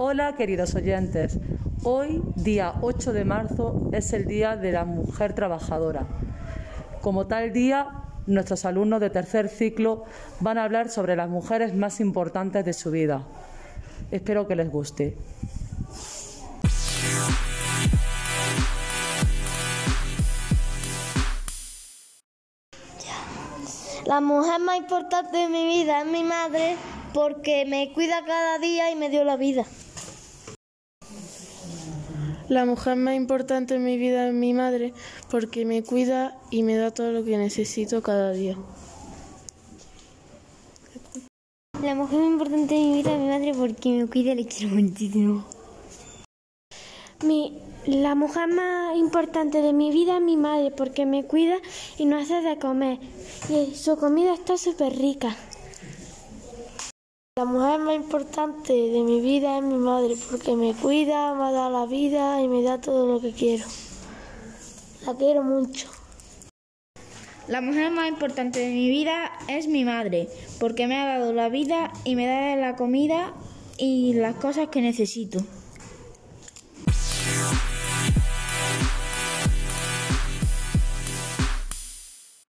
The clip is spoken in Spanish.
Hola queridos oyentes, hoy día 8 de marzo es el Día de la Mujer Trabajadora. Como tal día, nuestros alumnos de tercer ciclo van a hablar sobre las mujeres más importantes de su vida. Espero que les guste. La mujer más importante de mi vida es mi madre porque me cuida cada día y me dio la vida. La mujer más importante en mi vida es mi madre porque me cuida y me da todo lo que necesito cada día. La mujer más importante de mi vida es mi madre porque me cuida y le quiero muchísimo. Mi, la mujer más importante de mi vida es mi madre porque me cuida y no hace de comer. Y su comida está súper rica. La mujer más importante de mi vida es mi madre porque me cuida, me da la vida y me da todo lo que quiero. La quiero mucho. La mujer más importante de mi vida es mi madre porque me ha dado la vida y me da la comida y las cosas que necesito.